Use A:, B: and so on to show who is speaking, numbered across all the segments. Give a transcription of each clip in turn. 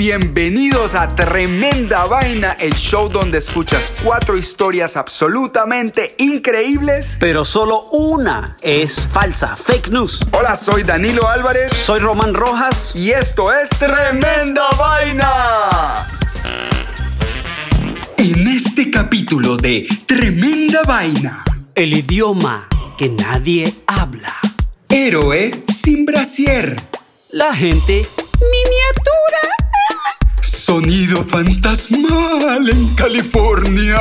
A: bienvenidos a Tremenda Vaina, el show donde escuchas cuatro historias absolutamente increíbles.
B: Pero solo una es falsa, fake news.
A: Hola, soy Danilo Álvarez.
B: Soy Román Rojas.
A: Y esto es Tremenda Vaina. En este capítulo de Tremenda Vaina.
B: El idioma que nadie habla.
A: Héroe sin brasier.
B: La gente.
A: Sonido fantasmal en California.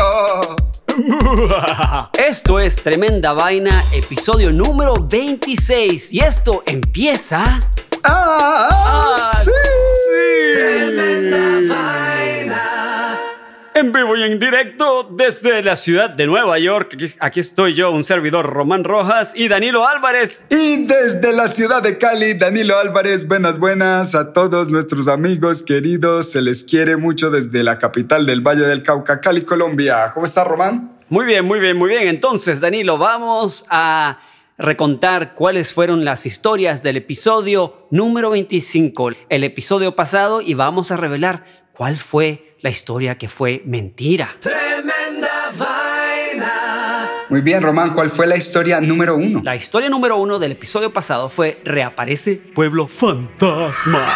B: Esto es Tremenda Vaina, episodio número 26. Y esto empieza...
A: ¡Ah! sí.
B: Tremenda Vaina. En vivo y en directo desde la ciudad de Nueva York. Aquí, estoy yo, un servidor Román Rojas y Danilo Álvarez.
A: Y desde la ciudad de Cali, Danilo Álvarez. Buenas, buenas a todos nuestros amigos queridos. Se les quiere mucho desde la capital del Valle del Cauca, Cali, Colombia. ¿Cómo está, Román?
B: Muy bien, muy bien, muy bien. Entonces, Danilo, vamos a recontar cuáles fueron las historias del episodio número 25, el episodio pasado, y vamos a revelar cuál fue la historia que fue mentira.
A: Tremenda vaina. Muy bien, Román, ¿cuál fue la historia número uno?
B: La historia número uno del episodio pasado fue Reaparece Pueblo Fantasma.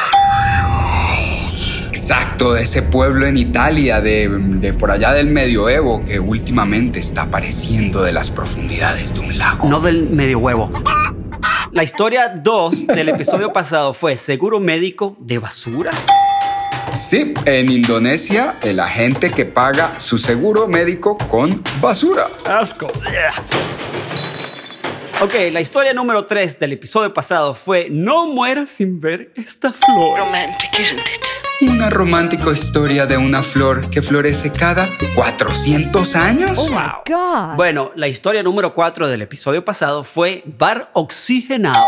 A: Exacto, de ese pueblo en Italia, de, de, por allá del medioevo, que últimamente está apareciendo de las profundidades de un lago.
B: No del medioevo. La historia 2 del episodio pasado fue Seguro Médico de Basura.
A: Sí, en Indonesia, el agente que paga su seguro médico con basura.
B: Asco. Ok, la historia número 3 del episodio pasado fue No mueras sin ver esta flor.
C: Romantic, isn't it?
A: Una romántica historia de una flor que florece cada 400 años.
B: Oh, wow. God. Bueno, la historia número 4 del episodio pasado fue Bar Oxigenado.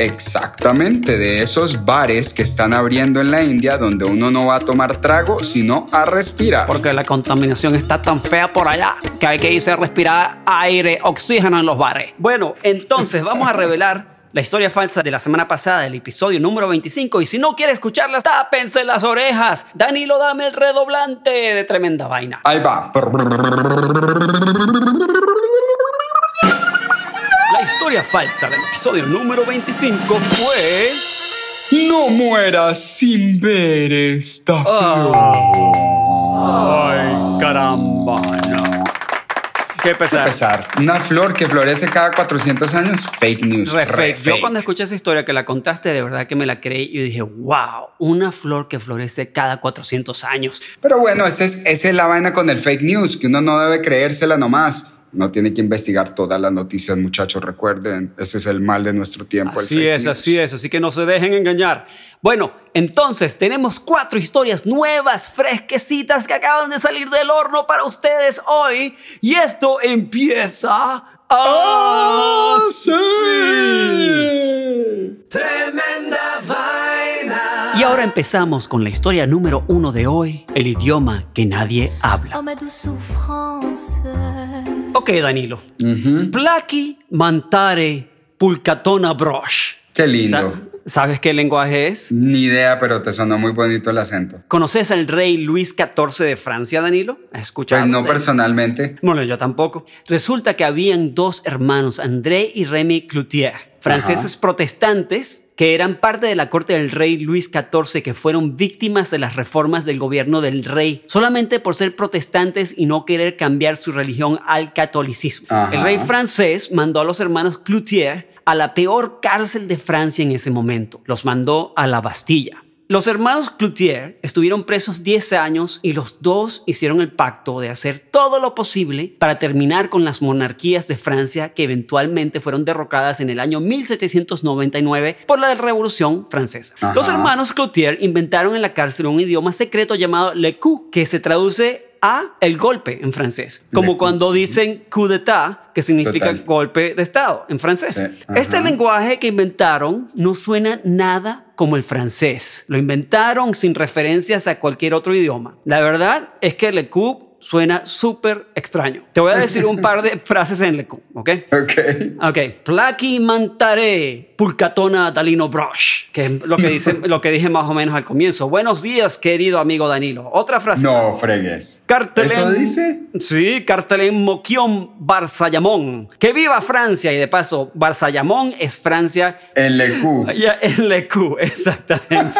A: Exactamente, de esos bares que están abriendo en la India donde uno no va a tomar trago, sino a respirar.
B: Porque la contaminación está tan fea por allá que hay que irse a respirar aire, oxígeno en los bares. Bueno, entonces vamos a revelar la historia falsa de la semana pasada, el episodio número 25. Y si no quiere escucharla, tápense las orejas. Danilo, dame el redoblante de tremenda vaina.
A: Ahí va.
B: Historia falsa del episodio número 25 fue...
A: No mueras sin ver esta flor.
B: Oh. Ay, caramba, no. Qué pesar.
A: Qué pesar. Una flor que florece cada 400 años, fake news.
B: Re fake. Yo cuando escuché esa historia que la contaste, de verdad que me la creí y dije, wow, una flor que florece cada 400 años.
A: Pero bueno, esa es, esa es la vaina con el fake news, que uno no debe creérsela nomás. No tiene que investigar todas las noticias, muchachos. Recuerden, ese es el mal de nuestro tiempo.
B: Así es, news. así es. Así que no se dejen engañar. Bueno, entonces tenemos cuatro historias nuevas, fresquecitas que acaban de salir del horno para ustedes hoy. Y esto empieza.
A: ¡Ah, sí!
B: ¡Tremenda vaina! Y ahora empezamos con la historia número uno de hoy, el idioma que nadie habla. Ok, Danilo. Uh -huh. Plaki mantare pulcatona brosh.
A: Qué lindo.
B: ¿Sabes qué lenguaje es?
A: Ni idea, pero te sonó muy bonito el acento.
B: ¿Conoces al rey Luis XIV de Francia, Danilo? ¿Has escuchado?
A: Pues no personalmente.
B: Bueno, yo tampoco. Resulta que habían dos hermanos, André y Remy Cloutier, franceses Ajá. protestantes que eran parte de la corte del rey Luis XIV que fueron víctimas de las reformas del gobierno del rey solamente por ser protestantes y no querer cambiar su religión al catolicismo. Ajá. El rey francés mandó a los hermanos Cloutier a la peor cárcel de Francia en ese momento. Los mandó a la Bastilla. Los hermanos Cloutier estuvieron presos 10 años y los dos hicieron el pacto de hacer todo lo posible para terminar con las monarquías de Francia que eventualmente fueron derrocadas en el año 1799 por la Revolución Francesa. Ajá. Los hermanos Cloutier inventaron en la cárcel un idioma secreto llamado le coup, que se traduce a el golpe en francés, como cuando dicen coup d'état, que significa
A: Total.
B: golpe de estado en francés.
A: Sí,
B: Este lenguaje que inventaron no suena nada como el francés. Lo inventaron sin referencias a cualquier otro idioma. La verdad es que le coup suena súper extraño. Te voy a decir un par de frases en Lecu, ¿ok?
A: Ok.
B: Ok. Plaki mantare pulcatona Dalino Brush, que es lo que, dice, lo que dije más o menos al comienzo. Buenos días, querido amigo Danilo. Otra frase.
A: No,
B: más.
A: fregues.
B: Cartelén-
A: ¿Eso dice?
B: Sí, Cartelén Moquión Barzayamón. Que viva Francia. Y de paso, Barzayamón es Francia.
A: En Lecu.
B: Ya, en Lecu, exactamente.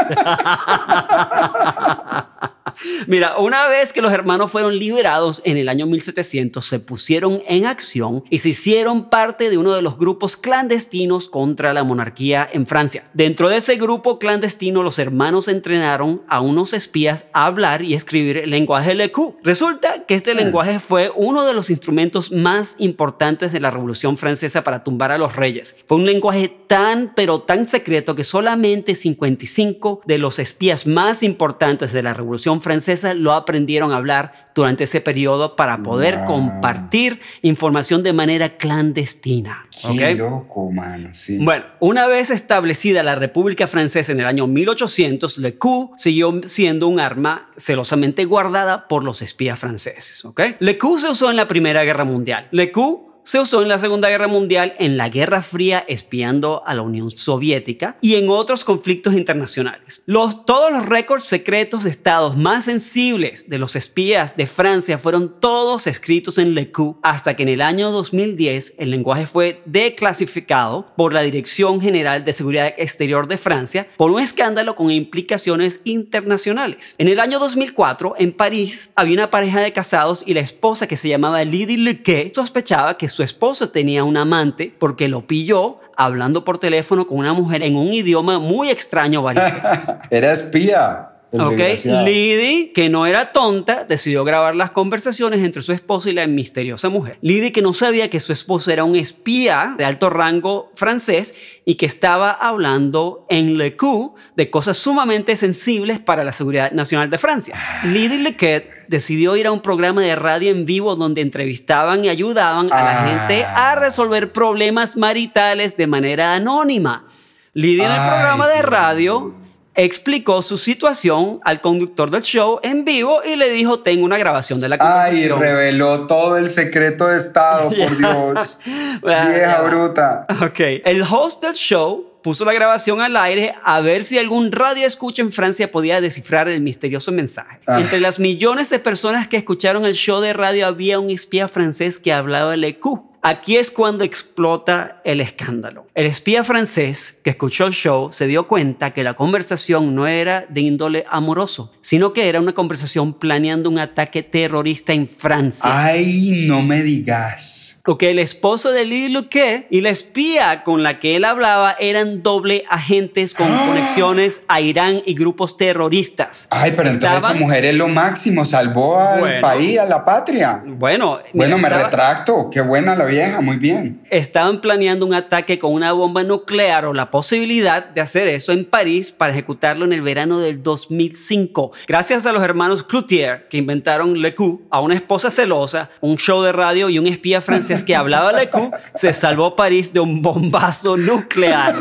B: Mira, una vez que los hermanos fueron liberados en el año 1700, se pusieron en acción y se hicieron parte de uno de los grupos clandestinos contra la monarquía en Francia. Dentro de ese grupo clandestino, los hermanos entrenaron a unos espías a hablar y escribir el lenguaje Lecu. Resulta que este lenguaje fue uno de los instrumentos más importantes de la Revolución Francesa para tumbar a los reyes. Fue un lenguaje tan, pero tan secreto que solamente 55 de los espías más importantes de la Revolución Francesa lo aprendieron a hablar durante ese periodo para poder
A: Wow.
B: compartir información de manera clandestina.
A: Qué loco, mano. Sí.
B: Bueno, una vez establecida la República Francesa en el año 1800, le coup siguió siendo un arma celosamente guardada por los espías franceses. ¿ok? Le coup se usó en la Primera Guerra Mundial. Le coup se usó en la Segunda Guerra Mundial, en la Guerra Fría espiando a la Unión Soviética y en otros conflictos internacionales. Los, todos los récords secretos de estados más sensibles de los espías de Francia fueron todos escritos en Le Coup hasta que en el año 2010 el lenguaje fue declasificado por la Dirección General de Seguridad Exterior de Francia por un escándalo con implicaciones internacionales. En el año 2004, en París, había una pareja de casados y la esposa que se llamaba Lydie Lequet sospechaba que su esposo tenía un amante porque lo pilló hablando por teléfono con una mujer en un idioma muy extraño varias veces.
A: Era espía. El
B: Ok. Liddy, que no era tonta, decidió grabar las conversaciones entre su esposo y la misteriosa mujer. Liddy, que no sabía que su esposo era un espía de alto rango francés y que estaba hablando en Le Coup de cosas sumamente sensibles para la seguridad nacional de Francia. Liddy Lequet decidió ir a un programa de radio en vivo donde entrevistaban y ayudaban a la
A: Ah.
B: gente a resolver problemas maritales de manera anónima. Liddy en el programa de radio explicó su situación al conductor del show en vivo y le dijo, tengo una grabación de la
A: Ay,
B: conversación.
A: reveló todo el secreto de Estado, por Dios.
B: Bueno,
A: Vieja bruta.
B: Ok, el host del show puso la grabación al aire a ver si algún radio escucha en Francia podía descifrar el misterioso mensaje.
A: Ah.
B: Entre las millones de personas que escucharon el show de radio había un espía francés que hablaba el EQ. Aquí es cuando explota el escándalo. El espía francés que escuchó el show se dio cuenta que la conversación no era de índole amoroso, sino que era una conversación planeando un ataque terrorista en Francia.
A: Ay, no me digas.
B: Ok, el esposo de Lily Luque y la espía con la que él hablaba eran doble agentes con
A: ¡Ah!
B: conexiones a Irán y grupos terroristas.
A: Ay, pero entonces
B: Estaban-
A: esa mujer es lo máximo, salvó al
B: Bueno.
A: país, a la patria.
B: Bueno,
A: Bueno, me
B: estaba-
A: retracto. Qué buena la vieja, muy bien.
B: Estaban planeando un ataque con una bomba nuclear o la posibilidad de hacer eso en París para ejecutarlo en el verano del 2005. Gracias a los hermanos Cloutier que inventaron Le Coup, a una esposa celosa, un show de radio y un espía francés que hablaba Le Coup, se salvó París de un bombazo nuclear.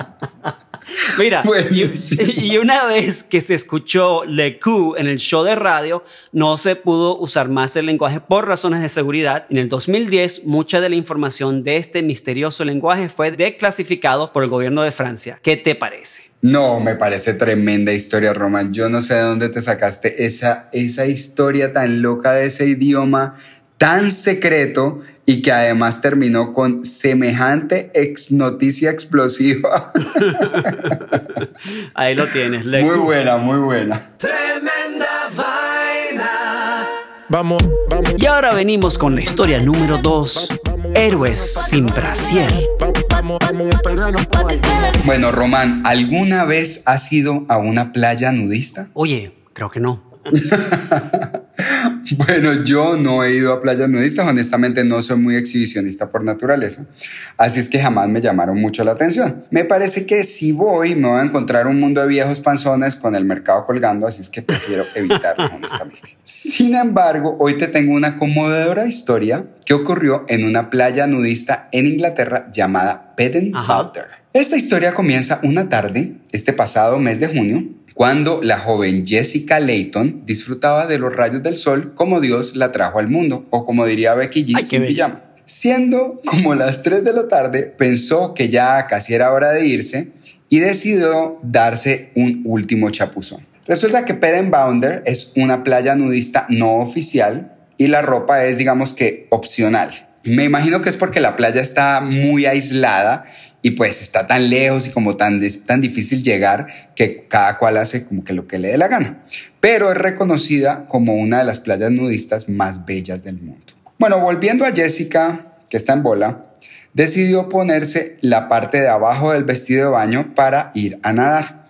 B: Mira, y, una vez que se escuchó Le Coup en el show de radio, no se pudo usar más el lenguaje por razones de seguridad. En el 2010, mucha de la información de este misterioso lenguaje fue declasificado por el gobierno de Francia. ¿Qué te parece?
A: No, me parece tremenda historia, Roman. Yo no sé de dónde te sacaste esa, esa historia tan loca de ese idioma tan secreto y que además terminó con semejante ex noticia explosiva.
B: Ahí lo tienes, Le
A: muy buena, muy buena.
D: Vamos, vamos,
B: Y ahora venimos con la historia número 2, Héroes sin brasier.
A: Bueno, Román, ¿alguna vez has ido a una playa nudista?
B: Oye, creo que no.
A: Bueno, yo no he ido a playas nudistas, honestamente no soy muy exhibicionista por naturaleza, así es que jamás me llamaron mucho la atención. Me parece que si voy me voy a encontrar un mundo de viejos panzones con el mercado colgando, así es que prefiero evitarlo, honestamente. Sin embargo, hoy te tengo una conmovedora historia que ocurrió en una playa nudista en Inglaterra llamada Peden
B: Ajá.
A: Balder. Esta historia comienza una tarde, este pasado mes de junio, cuando la joven Jessica Layton disfrutaba de los rayos del sol como Dios la trajo al mundo, o como diría Becky G
B: Ay,
A: sin pijama. Siendo como las 3 de la tarde, pensó que ya casi era hora de irse y decidió darse un último chapuzón. Resulta que Pedenbounder es una playa nudista no oficial y la ropa es, digamos que, opcional. Me imagino que es porque la playa está muy aislada y pues está tan lejos y como tan, tan difícil llegar que cada cual hace como que lo que le dé la gana. Pero es reconocida como una de las playas nudistas más bellas del mundo. Bueno, volviendo a Jessica, que está en bola, decidió ponerse la parte de abajo del vestido de baño para ir a nadar.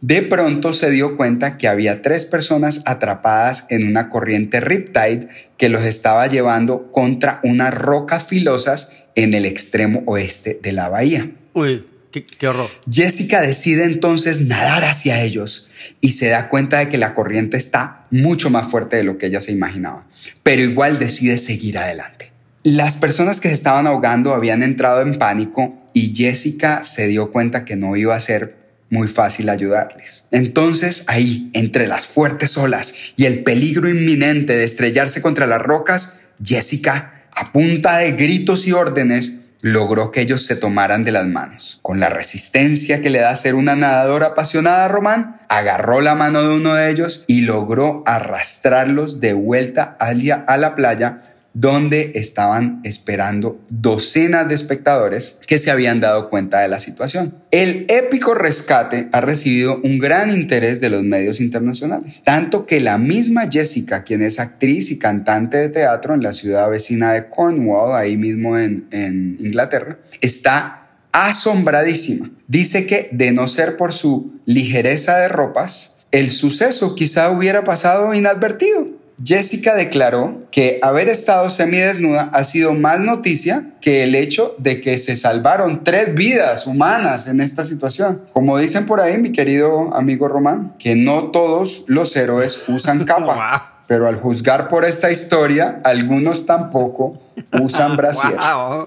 A: De pronto se dio cuenta que había tres personas atrapadas en una corriente riptide que los estaba llevando contra unas rocas filosas en el extremo oeste de la bahía.
B: Uy, qué, qué horror.
A: Jessica decide entonces nadar hacia ellos y se da cuenta de que la corriente está mucho más fuerte de lo que ella se imaginaba, pero igual decide seguir adelante. Las personas que se estaban ahogando habían entrado en pánico y Jessica se dio cuenta que no iba a ser muy fácil ayudarles. Entonces ahí, entre las fuertes olas y el peligro inminente de estrellarse contra las rocas, Jessica, a punta de gritos y órdenes, logró que ellos se tomaran de las manos. Con la resistencia que le da ser una nadadora apasionada, Román agarró la mano de uno de ellos y logró arrastrarlos de vuelta a la playa donde estaban esperando docenas de espectadores que se habían dado cuenta de la situación. El épico rescate ha recibido un gran interés de los medios internacionales, tanto que la misma Jessica, quien es actriz y cantante de teatro en la ciudad vecina de Cornwall, ahí mismo en, en Inglaterra, está asombradísima. Dice que de no ser por su ligereza de ropas, el suceso quizá hubiera pasado inadvertido. Jessica declaró que haber estado semidesnuda ha sido más noticia que el hecho de que se salvaron tres vidas humanas en esta situación. Como dicen por ahí, mi querido amigo Román, que no todos los héroes usan capa. Pero al juzgar por esta historia, algunos tampoco usan brasier.
B: Wow.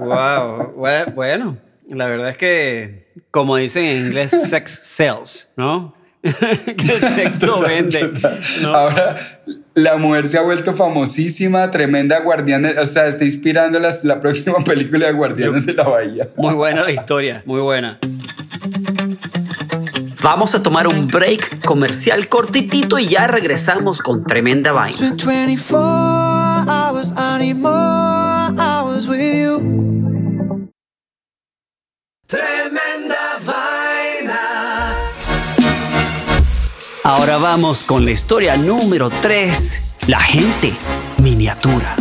B: wow. Bue- Bueno, la verdad es que, como dicen en inglés, sex sells, ¿no? que el sexo vende. ¿no?
A: Ahora, la mujer se ha vuelto famosísima, tremenda guardiana, o sea, está inspirando las- la próxima película de Guardianes de la Bahía.
B: Muy buena la historia, muy buena. Vamos a tomar un break comercial cortitito y ya regresamos con tremenda vaina. Ahora vamos con la historia número 3, la gente miniatura.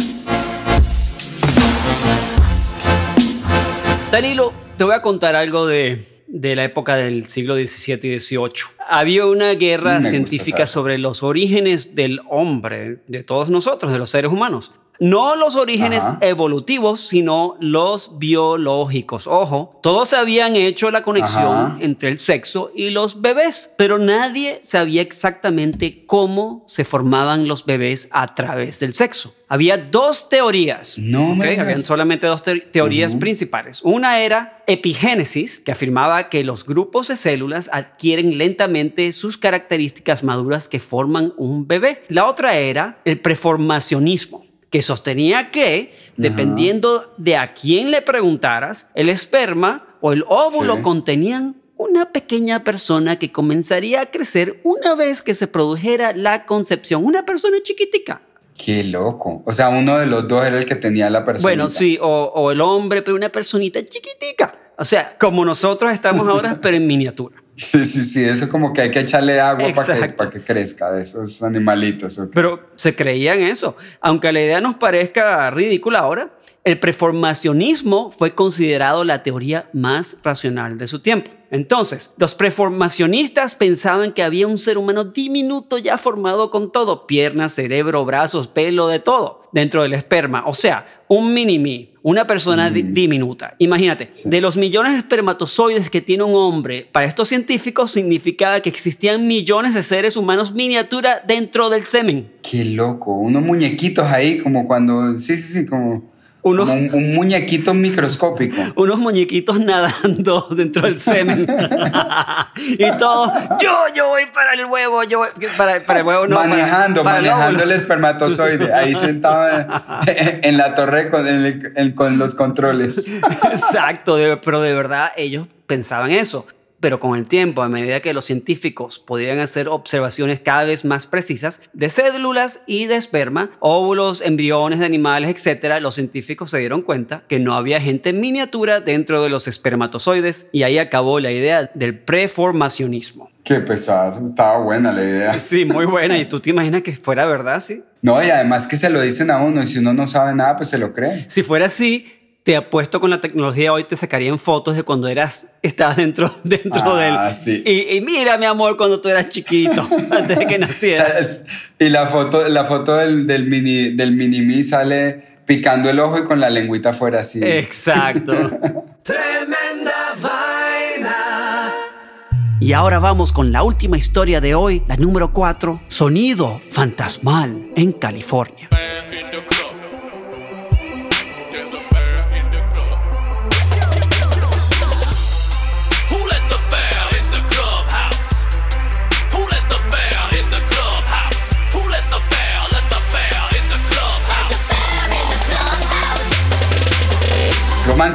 B: Danilo, te voy a contar algo de, de la época del siglo XVII y XVIII. Había una guerra
A: Me
B: científica sobre los orígenes del hombre, de todos nosotros, de los seres humanos. No los orígenes
A: Ajá.
B: evolutivos, sino los biológicos. Ojo, todos habían hecho la conexión
A: Ajá.
B: entre el sexo y los bebés, pero nadie sabía exactamente cómo se formaban los bebés a través del sexo. Había dos teorías.
A: No me
B: ¿ok?
A: digas.
B: Habían solamente dos te- teorías principales. Una era epigénesis, que afirmaba que los grupos de células adquieren lentamente sus características maduras que forman un bebé. La otra era el preformacionismo, que sostenía que, dependiendo de a quién le preguntaras, el esperma o el óvulo
A: Sí.
B: contenían una pequeña persona que comenzaría a crecer una vez que se produjera la concepción, una persona chiquitica.
A: Qué loco. O sea, uno de los dos era el que tenía la persona.
B: Bueno, sí, o, o el hombre, pero una personita chiquitica. O sea, como nosotros estamos ahora, pero en miniatura.
A: Sí, sí, sí. Eso como que hay que echarle agua para que,
B: Exacto.
A: pa' que crezca de esos animalitos.
B: Pero se creía en eso. Aunque la idea nos parezca ridícula ahora, el preformacionismo fue considerado la teoría más racional de su tiempo. Entonces, los preformacionistas pensaban que había un ser humano diminuto ya formado con todo, piernas, cerebro, brazos, pelo, de todo, dentro del esperma. O sea, un mini-me, una persona di- diminuta. Imagínate, de los millones de espermatozoides que tiene un hombre, para estos científicos significaba que existían millones de seres humanos miniatura dentro del semen.
A: Qué loco. Unos muñequitos ahí, como cuando. Sí, sí, sí, como.
B: Unos,
A: un, un muñequito microscópico.
B: unos muñequitos nadando dentro del semen. y todos, yo, yo voy para el huevo, yo voy, para, para el huevo no. para-
A: manejando,
B: para el
A: manejando el
B: óvulo.
A: espermatozoide, ahí sentado en, la torre con, en el- en- con los controles.
B: Exacto, pero de verdad ellos pensaban eso. Pero con el tiempo, a medida que los científicos podían hacer observaciones cada vez más precisas de células y de esperma, óvulos, embriones de animales, etc., los científicos se dieron cuenta que no había gente en miniatura dentro de los espermatozoides y ahí acabó la idea del preformacionismo.
A: Qué pesar, estaba buena la idea.
B: Sí, muy buena. ¿Y tú te imaginas que fuera verdad, sí?
A: No, y además que se lo dicen a uno y si uno no sabe nada, pues se lo cree.
B: Si fuera así, te apuesto con la tecnología hoy te sacarían fotos de cuando eras estabas dentro dentro
A: Ah,
B: del
A: sí.
B: y, y mira mi amor cuando tú eras chiquito antes de que
A: O
B: naciera.
A: sea, es- y la foto, la foto del, del mini del mini me sale picando el ojo y con la lengüita afuera así.
B: Exacto.
E: Tremenda vaina.
B: Y ahora vamos con la última historia de hoy, la número 4, sonido fantasmal en California.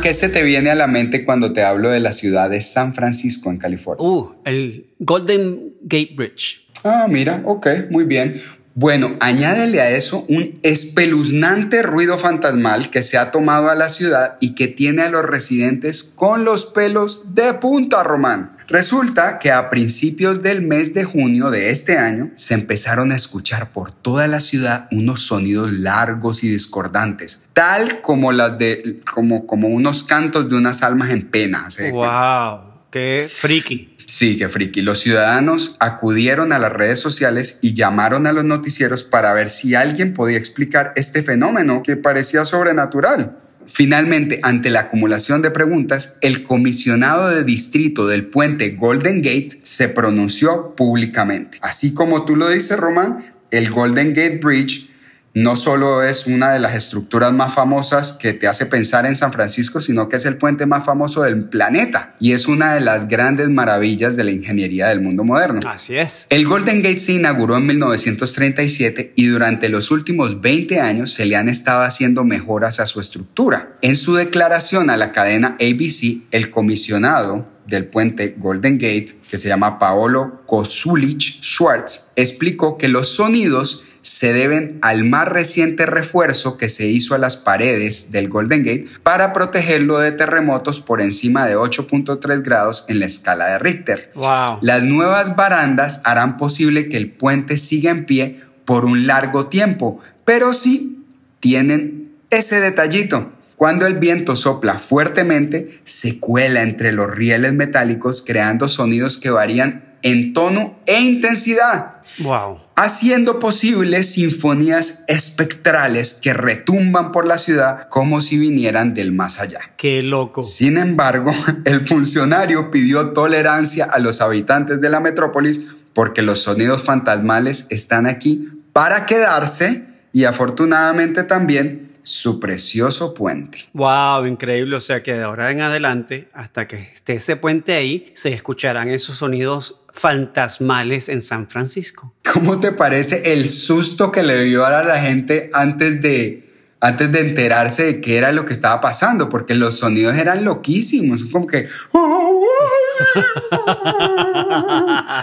A: ¿Qué se te viene a la mente cuando te hablo de la ciudad de San Francisco en California?
B: Uh, el Golden Gate Bridge.
A: Ah, mira, ok, muy bien. Bueno, añádele a eso un espeluznante ruido fantasmal que se ha tomado a la ciudad y que tiene a los residentes con los pelos de punta, Román. Resulta que a principios del mes de junio de este año se empezaron a escuchar por toda la ciudad unos sonidos largos y discordantes, tal como las de como como unos cantos de unas almas en pena.
B: Wow, qué freaky.
A: Sí, qué friki. Los ciudadanos acudieron a las redes sociales y llamaron a los noticieros para ver si alguien podía explicar este fenómeno que parecía sobrenatural. Finalmente, ante la acumulación de preguntas, el comisionado de distrito del puente Golden Gate se pronunció públicamente. Así como tú lo dices, Román, el Golden Gate Bridge no solo es una de las estructuras más famosas que te hace pensar en San Francisco, sino que es el puente más famoso del planeta y es una de las grandes maravillas de la ingeniería del mundo moderno.
B: Así es.
A: El Golden Gate se inauguró en 1937 y durante los últimos 20 años se le han estado haciendo mejoras a su estructura. En su declaración a la cadena ABC, el comisionado del puente Golden Gate, que se llama Paolo Kosulich Schwartz, explicó que los sonidos se deben al más reciente refuerzo que se hizo a las paredes del Golden Gate para protegerlo de terremotos por encima de 8.3 grados en la escala de Richter.
B: Wow.
A: Las nuevas barandas harán posible que el puente siga en pie por un largo tiempo, pero sí tienen ese detallito. Cuando el viento sopla fuertemente, se cuela entre los rieles metálicos creando sonidos que varían en tono e intensidad
B: Wow.
A: haciendo posibles sinfonías espectrales que retumban por la ciudad como si vinieran del más allá.
B: Qué loco.
A: Sin embargo, el funcionario pidió tolerancia a los habitantes de la metrópolis porque los sonidos fantasmales están aquí para quedarse y afortunadamente también su precioso puente.
B: Wow, increíble. O sea que de ahora en adelante, hasta que esté ese puente ahí, se escucharán esos sonidos fantasmales en San Francisco.
A: ¿Cómo te parece el susto que le dar a la gente antes de, antes de enterarse de qué era lo que estaba pasando? Porque los sonidos eran loquísimos, como que...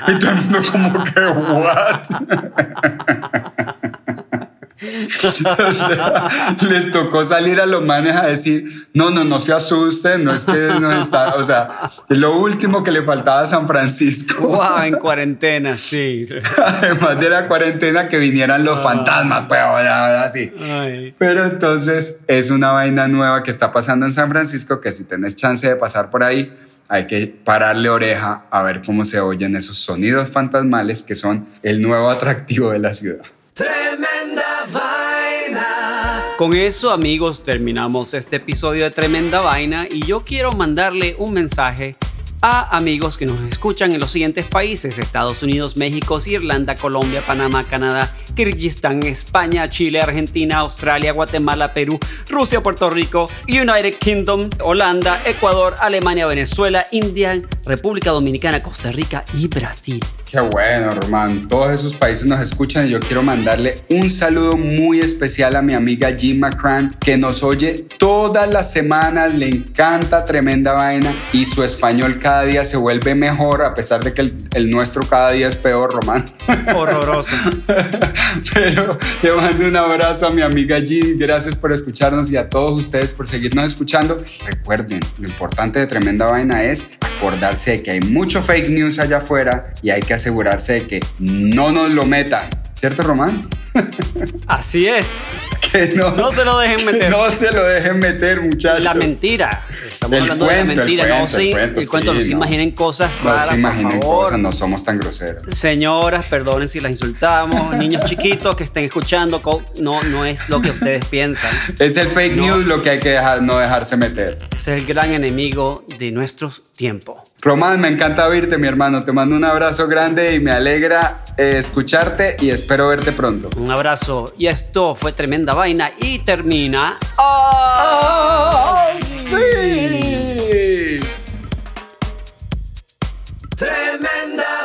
A: y todo el mundo como que, ¿what? O sea, les tocó salir a los manes a decir, no, no, no se asusten, no es que no está, o sea, lo último que le faltaba a San Francisco.
B: Wow, en cuarentena, sí.
A: Además de la cuarentena, que vinieran los fantasmas, pues ahora, ahora sí.
B: Ay.
A: Pero entonces es una vaina nueva que está pasando en San Francisco, que si tenés chance de pasar por ahí, hay que pararle oreja a ver cómo se oyen esos sonidos fantasmales que son el nuevo atractivo de la ciudad.
E: Tremenda vaina.
B: Con eso, amigos, terminamos este episodio de Tremenda Vaina y yo quiero mandarle un mensaje a amigos que nos escuchan en los siguientes países: Estados Unidos, México, Irlanda, Colombia, Panamá, Canadá, Kirguistán, España, Chile, Argentina, Australia, Guatemala, Perú, Rusia, Puerto Rico, United Kingdom, Holanda, Ecuador, Alemania, Venezuela, India, República Dominicana, Costa Rica y Brasil.
A: Qué bueno, Román. Todos esos países nos escuchan y yo quiero mandarle un saludo muy especial a mi amiga Jim McCran, que nos oye todas las semanas, le encanta tremenda vaina y su español cada día se vuelve mejor, a pesar de que el, el nuestro cada día es peor, Román.
B: Horroroso.
A: Pero le mando un abrazo a mi amiga Jim, gracias por escucharnos y a todos ustedes por seguirnos escuchando. Recuerden, lo importante de tremenda vaina es acordarse de que hay mucho fake news allá afuera y hay que asegurarse de que no nos lo metan. ¿Cierto, Román?
B: Así es.
A: Que no,
B: No se lo dejen meter.
A: No se lo dejen meter, muchachos.
B: La mentira. Estamos
A: El
B: hablando de
A: cuento,
B: la
A: el
B: mentira.
A: cuento,
B: no,
A: el
B: se,
A: cuento,
B: el cuento,
A: sí,
B: no se imaginen cosas
A: No
B: raras,
A: se imaginen
B: por favor.
A: cosas, no somos tan groseros.
B: Señoras, perdonen si las insultamos. Niños chiquitos que estén escuchando, no, no es lo que ustedes piensan.
A: Es el fake
B: No.
A: news lo que hay que dejar, no dejarse meter.
B: Ese es el gran enemigo de nuestro tiempo.
A: Román, me encanta oírte, mi hermano. Te mando un abrazo grande y me alegra eh, escucharte y espero verte pronto.
B: Un abrazo. Y esto fue tremenda vaina y termina. ¡Oh,
A: sí! ¡Tremenda!